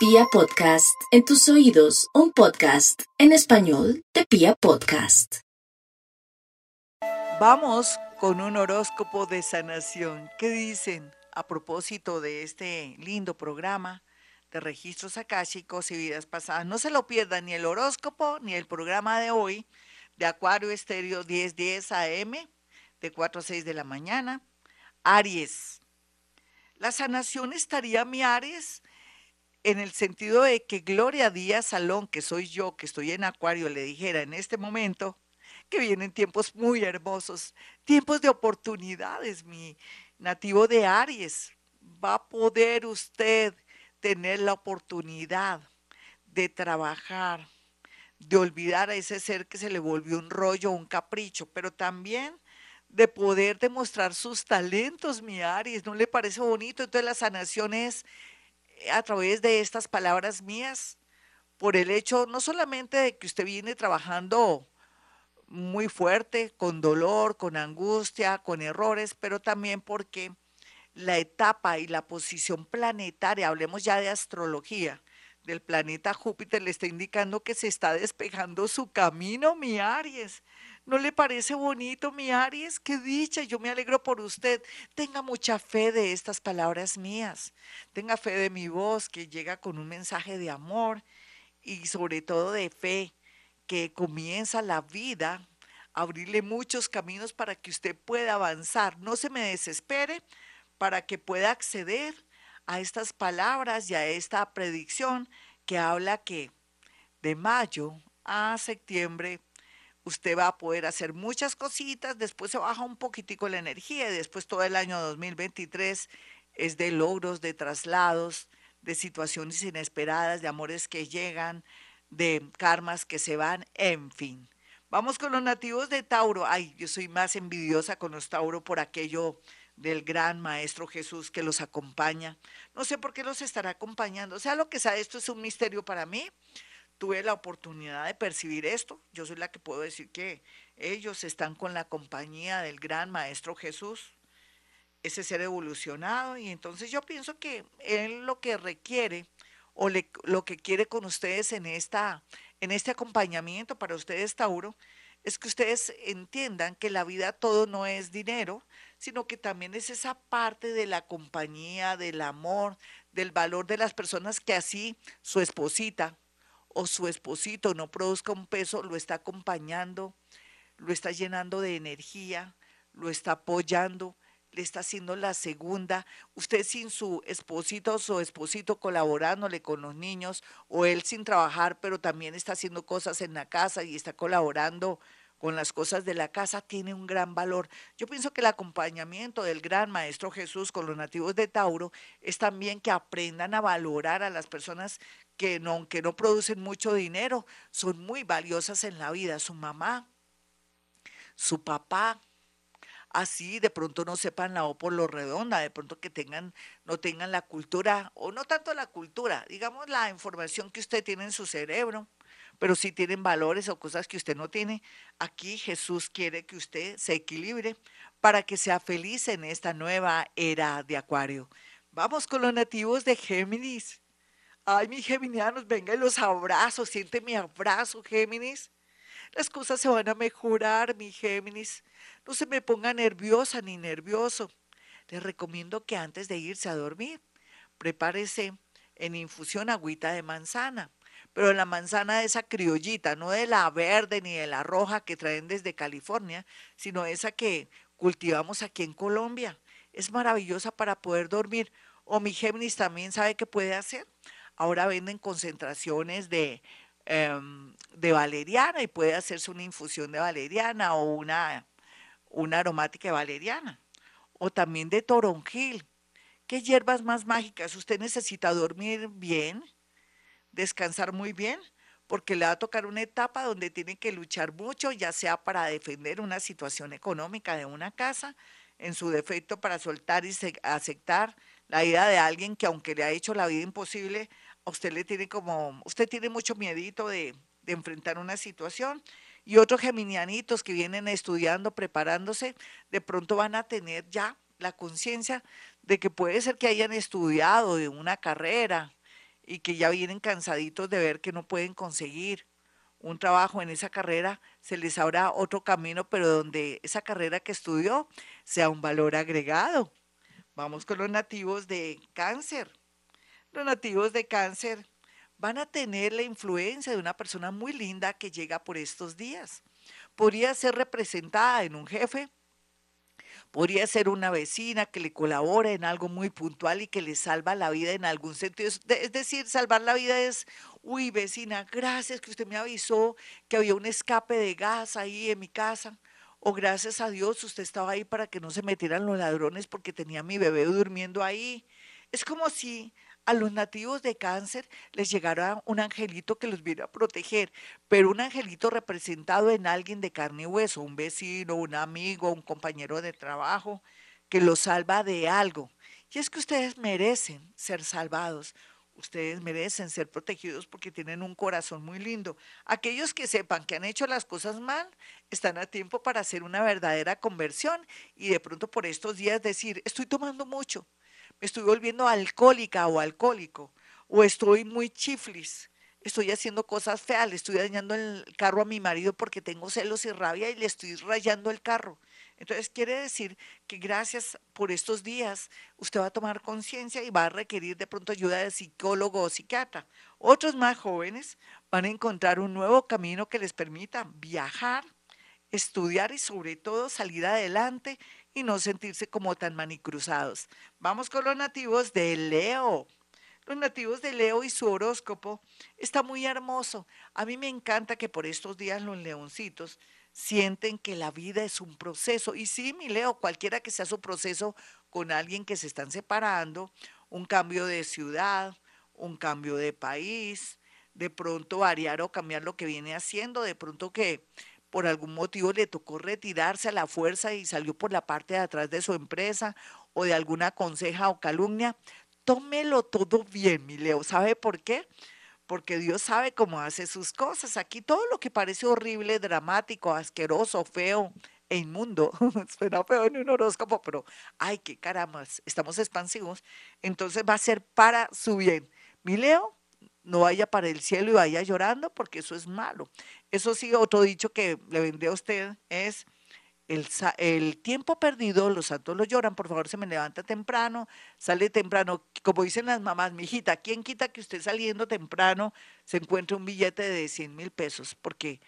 Pia Podcast, en tus oídos, un podcast en español de Pia Podcast. Vamos con un horóscopo de sanación. ¿Qué dicen a propósito de este lindo programa de registros akáshicos y vidas pasadas? No se lo pierdan ni el horóscopo ni el programa de hoy de Acuario Estéreo 1010 AM de 4 a 6 de la mañana. Aries. La sanación estaría mi Aries en el sentido de que Gloria Díaz Salón, que soy yo, que estoy en Acuario, le dijera en este momento que vienen tiempos muy hermosos, tiempos de oportunidades, mi nativo de Aries. Va a poder usted tener la oportunidad de trabajar, de olvidar a ese ser que se le volvió un rollo, un capricho, pero también de poder demostrar sus talentos, mi Aries. ¿No le parece bonito? Entonces la sanación es a través de estas palabras mías, por el hecho no solamente de que usted viene trabajando muy fuerte, con dolor, con angustia, con errores, pero también porque la etapa y la posición planetaria, hablemos ya de astrología, del planeta Júpiter le está indicando que se está despejando su camino, mi Aries. ¿No le parece bonito, mi Aries? Qué dicha, yo me alegro por usted. Tenga mucha fe de estas palabras mías. Tenga fe de mi voz que llega con un mensaje de amor y sobre todo de fe que comienza la vida abrirle muchos caminos para que usted pueda avanzar. No se me desespere para que pueda acceder a estas palabras y a esta predicción que habla que de mayo a septiembre usted va a poder hacer muchas cositas, después se baja un poquitico la energía y después todo el año 2023 es de logros, de traslados, de situaciones inesperadas, de amores que llegan, de karmas que se van, en fin. Vamos con los nativos de Tauro. Ay, yo soy más envidiosa con los Tauro por aquello del gran Maestro Jesús que los acompaña. No sé por qué los estará acompañando. O sea, lo que sea, esto es un misterio para mí tuve la oportunidad de percibir esto. Yo soy la que puedo decir que ellos están con la compañía del gran Maestro Jesús, ese ser evolucionado, y entonces yo pienso que él lo que requiere o lo que quiere con ustedes en, esta, en este acompañamiento para ustedes, Tauro, es que ustedes entiendan que la vida todo no es dinero, sino que también es esa parte de la compañía, del amor, del valor de las personas que así su esposita, o su esposito no produzca un peso, lo está acompañando, lo está llenando de energía, lo está apoyando, le está haciendo la segunda. Usted sin su esposito o su esposito colaborándole con los niños, o él sin trabajar, pero también está haciendo cosas en la casa y está colaborando con las cosas de la casa tiene un gran valor. Yo pienso que el acompañamiento del gran Maestro Jesús con los nativos de Tauro es también que aprendan a valorar a las personas que no, que no producen mucho dinero, son muy valiosas en la vida. Su mamá, su papá, así de pronto no sepan la O por lo redonda, de pronto que tengan, no tengan la cultura, o no tanto la cultura, digamos la información que usted tiene en su cerebro, pero si tienen valores o cosas que usted no tiene, aquí Jesús quiere que usted se equilibre para que sea feliz en esta nueva era de Acuario. Vamos con los nativos de Géminis. Ay, mis geminianos, venga y los abrazo, siente mi abrazo, Géminis. Las cosas se van a mejorar, mi Géminis. No se me ponga nerviosa ni nervioso. Les recomiendo que antes de irse a dormir, prepárese en infusión agüita de manzana pero la manzana esa criollita, no de la verde ni de la roja que traen desde California, sino esa que cultivamos aquí en Colombia. Es maravillosa para poder dormir. O mi Géminis también sabe qué puede hacer. Ahora venden concentraciones de, em, de valeriana y puede hacerse una infusión de valeriana o una, una aromática de valeriana. O también de toronjil. ¿Qué hierbas más mágicas? Usted necesita dormir bien, descansar muy bien, porque le va a tocar una etapa donde tiene que luchar mucho, ya sea para defender una situación económica de una casa, en su defecto para soltar y aceptar la idea de alguien que aunque le ha hecho la vida imposible, a usted le tiene como, usted tiene mucho miedito de, de enfrentar una situación. Y otros geminianitos que vienen estudiando, preparándose, de pronto van a tener ya la conciencia de que puede ser que hayan estudiado de una carrera, y que ya vienen cansaditos de ver que no pueden conseguir un trabajo en esa carrera, se les habrá otro camino, pero donde esa carrera que estudió sea un valor agregado. Vamos con los nativos de cáncer. Los nativos de cáncer van a tener la influencia de una persona muy linda que llega por estos días. Podría ser representada en un jefe, podría ser una vecina que le colabora en algo muy puntual y que le salva la vida en algún sentido. Es decir, salvar la vida es, uy, vecina, gracias que usted me avisó que había un escape de gas ahí en mi casa. O gracias a Dios usted estaba ahí para que no se metieran los ladrones porque tenía a mi bebé durmiendo ahí. Es como si a los nativos de cáncer les llegara un angelito que los viera a proteger, pero un angelito representado en alguien de carne y hueso, un vecino, un amigo, un compañero de trabajo, que los salva de algo. Y es que ustedes merecen ser salvados. Ustedes merecen ser protegidos porque tienen un corazón muy lindo. Aquellos que sepan que han hecho las cosas mal están a tiempo para hacer una verdadera conversión y de pronto por estos días decir, estoy tomando mucho, estoy volviendo alcohólica o alcohólico, o estoy muy chiflis, estoy haciendo cosas feas, le estoy dañando el carro a mi marido porque tengo celos y rabia y le estoy rayando el carro. Entonces quiere decir que gracias por estos días usted va a tomar conciencia y va a requerir de pronto ayuda de psicólogo o psiquiatra. Otros más jóvenes van a encontrar un nuevo camino que les permita viajar, estudiar y sobre todo salir adelante y no sentirse como tan manicruzados. Vamos con los nativos de Leo. Los nativos de Leo y su horóscopo está muy hermoso. A mí me encanta que por estos días los leoncitos sienten que la vida es un proceso. Y sí, mi Leo, cualquiera que sea su proceso con alguien que se están separando, un cambio de ciudad, un cambio de país, de pronto variar o cambiar lo que viene haciendo, de pronto que por algún motivo le tocó retirarse a la fuerza y salió por la parte de atrás de su empresa o de alguna conseja o calumnia, tómelo todo bien, mi Leo. ¿Sabe por qué? Porque Dios sabe cómo hace sus cosas. Aquí todo lo que parece horrible, dramático, asqueroso, feo e inmundo, suena feo en un horóscopo, pero ay, qué caramba, estamos expansivos, entonces va a ser para su bien. Mi Leo, no vaya para el cielo y vaya llorando porque eso es malo. Eso sí, otro dicho que le vendré a usted es el, tiempo perdido, los santos lo lloran, por favor se me levanta temprano, sale temprano, como dicen las mamás, mi hijita, ¿quién quita que usted saliendo temprano se encuentre un billete de 100 mil pesos? Porque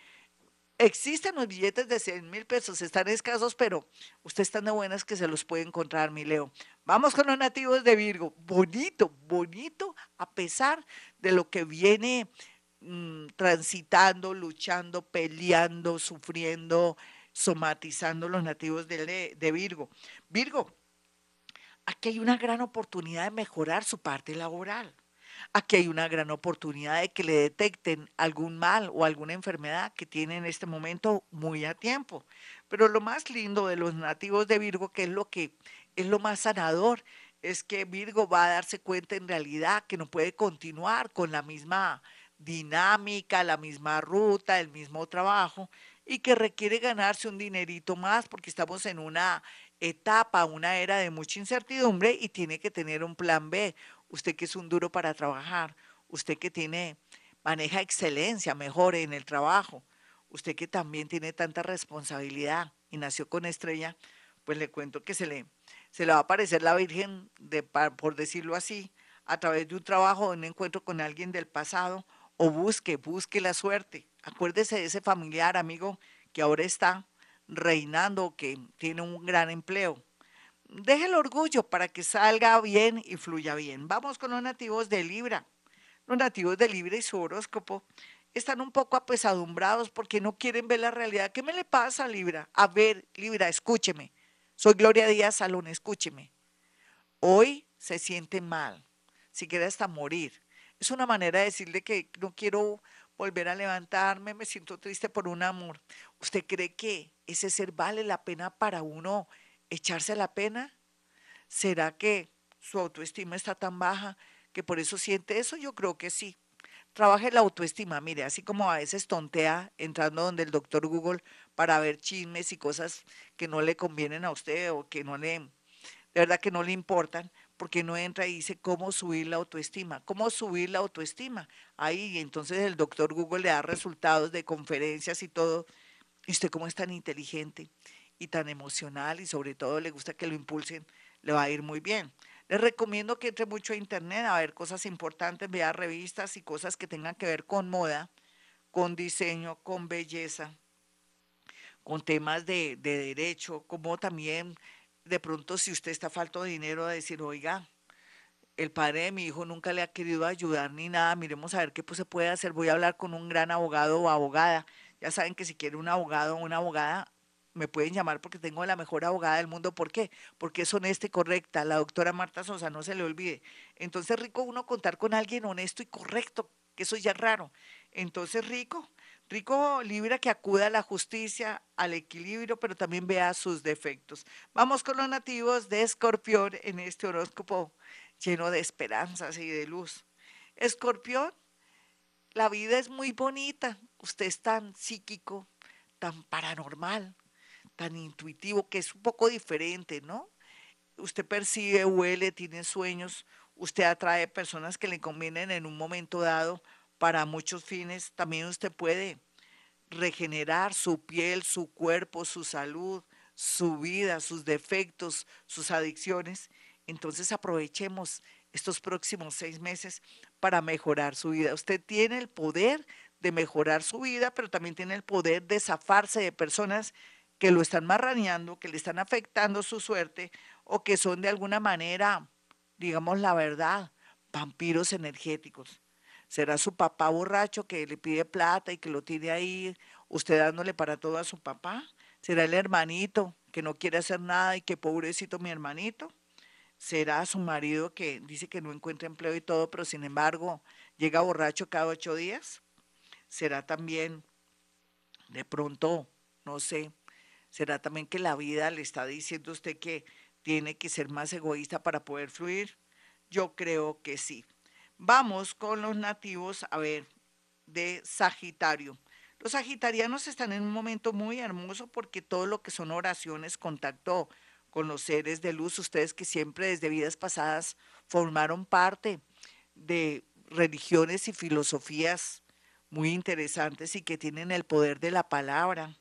existen los billetes de 100 mil pesos, están escasos, pero usted está de buenas que se los puede encontrar, mi Leo. Vamos con los nativos de Virgo, bonito, bonito, a pesar de lo que viene mm, transitando, luchando, peleando, sufriendo, somatizando los nativos de, de Virgo. Virgo, aquí hay una gran oportunidad de mejorar su parte laboral. Aquí hay una gran oportunidad de que le detecten algún mal o alguna enfermedad que tiene en este momento muy a tiempo. Pero lo más lindo de los nativos de Virgo, que es lo que es lo más sanador, es que Virgo va a darse cuenta en realidad que no puede continuar con la misma dinámica, la misma ruta, el mismo trabajo y que requiere ganarse un dinerito más porque estamos en una etapa, una era de mucha incertidumbre y tiene que tener un plan B. Usted que es un duro para trabajar, usted que tiene maneja excelencia mejor en el trabajo, usted que también tiene tanta responsabilidad y nació con estrella, pues le cuento que se le se le va a aparecer la Virgen, de, por decirlo así, a través de un trabajo, de un encuentro con alguien del pasado, o busque, busque la suerte. Acuérdese de ese familiar, amigo, que ahora está reinando, que tiene un gran empleo. Deje el orgullo para que salga bien y fluya bien. Vamos con los nativos de Libra. Los nativos de Libra y su horóscopo están un poco apesadumbrados porque no quieren ver la realidad. ¿Qué me le pasa Libra? A ver, Libra, escúcheme. Soy Gloria Díaz Salón, escúcheme. Hoy se siente mal, si quiere hasta morir. Es una manera de decirle que no quiero volver a levantarme, me siento triste por un amor. ¿Usted cree que ese ser vale la pena para uno echarse la pena? ¿Será que su autoestima está tan baja que por eso siente eso? Yo creo que sí. Trabaje la autoestima, mire, así como a veces tontea entrando donde el doctor Google para ver chismes y cosas que no le convienen a usted o que no le, de verdad que no le importan, porque no entra y dice cómo subir la autoestima, cómo subir la autoestima. Ahí entonces el doctor Google le da resultados de conferencias y todo. Y usted como es tan inteligente y tan emocional y sobre todo le gusta que lo impulsen, le va a ir muy bien. Les recomiendo que entre mucho a internet a ver cosas importantes, vea revistas y cosas que tengan que ver con moda, con diseño, con belleza, con temas de, de derecho, como también de pronto si usted está falto de dinero, a decir, oiga, el padre de mi hijo nunca le ha querido ayudar ni nada, miremos a ver qué pues, se puede hacer, voy a hablar con un gran abogado o abogada. Ya saben que si quiere un abogado o una abogada, me pueden llamar porque tengo la mejor abogada del mundo. ¿Por qué? Porque es honesta y correcta. La doctora Marta Sosa, no se le olvide. Entonces, rico uno contar con alguien honesto y correcto, que eso ya raro. Entonces, rico, Rico Libra que acuda a la justicia, al equilibrio, pero también vea sus defectos. Vamos con los nativos de Escorpión en este horóscopo lleno de esperanzas y de luz. Escorpión, la vida es muy bonita. Usted es tan psíquico, tan paranormal, tan intuitivo, que es un poco diferente, ¿no? Usted percibe, huele, tiene sueños, usted atrae personas que le convienen en un momento dado para muchos fines. También usted puede regenerar su piel, su cuerpo, su salud, su vida, sus defectos, sus adicciones. Entonces aprovechemos estos próximos seis meses para mejorar su vida. Usted tiene el poder de mejorar su vida, pero también tiene el poder de zafarse de personas que lo están marraneando, que le están afectando su suerte o que son de alguna manera, digamos la verdad, vampiros energéticos. ¿Será su papá borracho que le pide plata y que lo tiene ahí, usted dándole para todo a su papá? ¿Será el hermanito que no quiere hacer nada y que pobrecito mi hermanito? ¿Será su marido que dice que no encuentra empleo y todo, pero sin embargo llega borracho cada ocho días? ¿Será también de pronto, no sé, será también que la vida le está diciendo a usted que tiene que ser más egoísta para poder fluir? Yo creo que sí. Vamos con los nativos, a ver, de Sagitario. Los sagitarianos están en un momento muy hermoso porque todo lo que son oraciones, contacto con los seres de luz, ustedes que siempre desde vidas pasadas formaron parte de religiones y filosofías muy interesantes y que tienen el poder de la palabra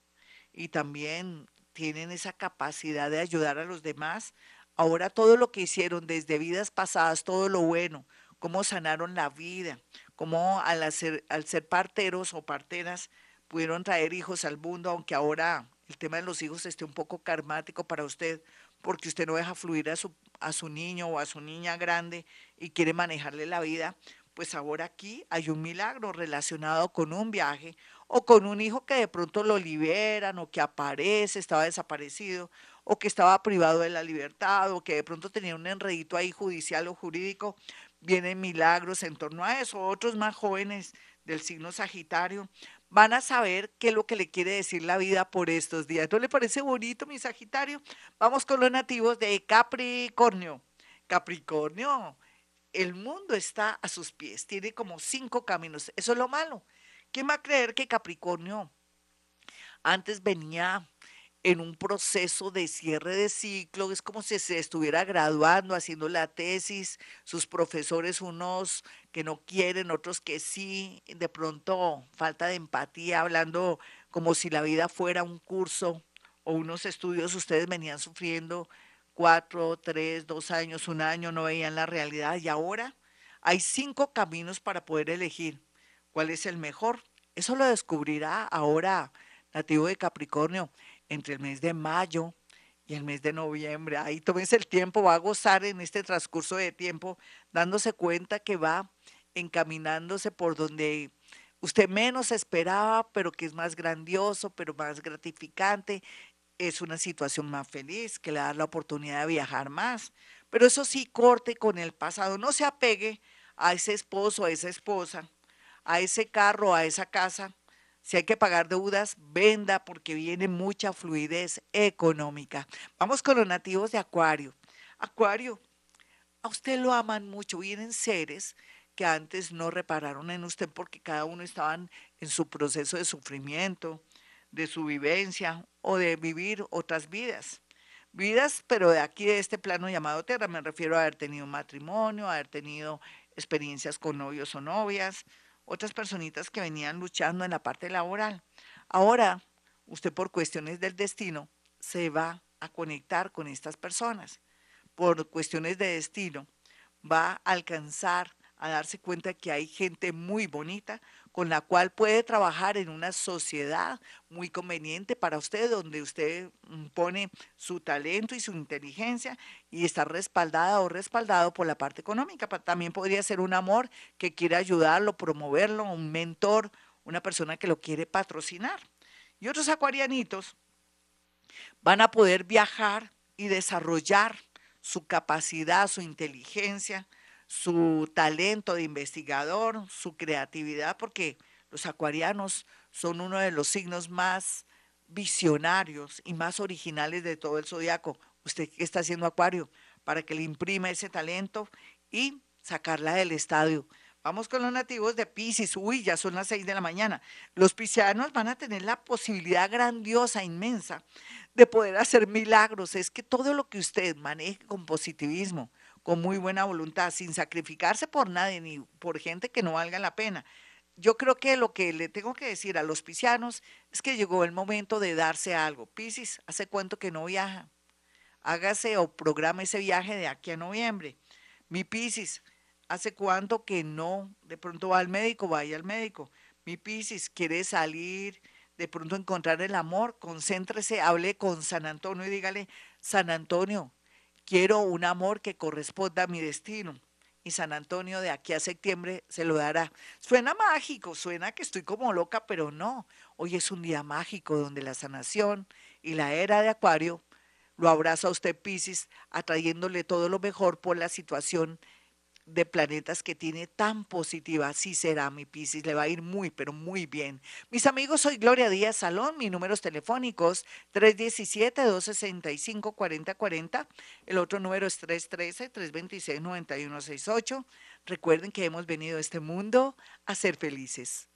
y también tienen esa capacidad de ayudar a los demás. Ahora todo lo que hicieron desde vidas pasadas, todo lo bueno, cómo sanaron la vida, cómo al, ser parteros o parteras pudieron traer hijos al mundo, aunque ahora el tema de los hijos esté un poco karmático para usted, porque usted no deja fluir a su, a su niño o a su niña grande y quiere manejarle la vida, pues ahora aquí hay un milagro relacionado con un viaje o con un hijo que de pronto lo liberan o que aparece, estaba desaparecido o que estaba privado de la libertad o que de pronto tenía un enredito ahí judicial o jurídico, vienen milagros en torno a eso. Otros más jóvenes del signo Sagitario van a saber qué es lo que le quiere decir la vida por estos días. ¿No le parece bonito, mi Sagitario? Vamos con los nativos de Capricornio. Capricornio, el mundo está a sus pies, tiene como cinco caminos. Eso es lo malo. ¿Quién va a creer que Capricornio antes venía en un proceso de cierre de ciclo, es como si se estuviera graduando, haciendo la tesis, sus profesores unos que no quieren, otros que sí, de pronto falta de empatía, hablando como si la vida fuera un curso o unos estudios, ustedes venían sufriendo cuatro, tres, dos años, un año, no veían la realidad y ahora hay cinco caminos para poder elegir cuál es el mejor. Eso lo descubrirá ahora nativo de Capricornio entre el mes de mayo y el mes de noviembre. Ahí tómense el tiempo, va a gozar en este transcurso de tiempo, dándose cuenta que va encaminándose por donde usted menos esperaba, pero que es más grandioso, pero más gratificante. Es una situación más feliz, que le da la oportunidad de viajar más. Pero eso sí, corte con el pasado. No se apegue a ese esposo, a esa esposa, a ese carro, a esa casa, si hay que pagar deudas, venda porque viene mucha fluidez económica. Vamos con los nativos de Acuario. Acuario, a usted lo aman mucho. Vienen seres que antes no repararon en usted porque cada uno estaban en su proceso de sufrimiento, de su vivencia o de vivir otras vidas. Vidas, pero de aquí, de este plano llamado tierra, me refiero a haber tenido matrimonio, a haber tenido experiencias con novios o novias, otras personitas que venían luchando en la parte laboral. Ahora, usted por cuestiones del destino se va a conectar con estas personas. Por cuestiones de destino va a alcanzar a darse cuenta que hay gente muy bonita con la cual puede trabajar en una sociedad muy conveniente para usted, donde usted mm, pone su talento y su inteligencia y está respaldada o respaldado por la parte económica. También podría ser un amor que quiere ayudarlo, promoverlo, un mentor, una persona que lo quiere patrocinar. Y otros acuarianitos van a poder viajar y desarrollar su capacidad, su inteligencia, su talento de investigador, su creatividad, porque los acuarianos son uno de los signos más visionarios y más originales de todo el zodiaco. Usted que está haciendo acuario para que le imprima ese talento y sacarla del estadio. Vamos con los nativos de Pisces. Uy, ya son las seis de la mañana. Los piscianos van a tener la posibilidad grandiosa, inmensa, de poder hacer milagros. Es que todo lo que usted maneje con positivismo, con muy buena voluntad, sin sacrificarse por nadie ni por gente que no valga la pena. Yo creo que lo que le tengo que decir a los piscianos es que llegó el momento de darse algo. Piscis, ¿hace cuánto que no viaja? Hágase o programa ese viaje de aquí a noviembre. Mi Piscis, ¿hace cuánto que no? De pronto va al médico, vaya al médico. Mi Piscis, quiere salir, de pronto encontrar el amor, concéntrese, hable con San Antonio y dígale, San Antonio, Quiero un amor que corresponda a mi destino. Y San Antonio de aquí a septiembre se lo dará. Suena mágico, suena que estoy como loca, pero no. Hoy es un día mágico donde la sanación y la era de Acuario lo abraza a usted, Piscis, atrayéndole todo lo mejor por la situación de planetas que tiene tan positiva, así será mi Piscis, le va a ir muy, pero muy bien. Mis amigos, soy Gloria Díaz Salón, mis números telefónicos 317-265-4040, el otro número es 313-326-9168. Recuerden que hemos venido a este mundo a ser felices.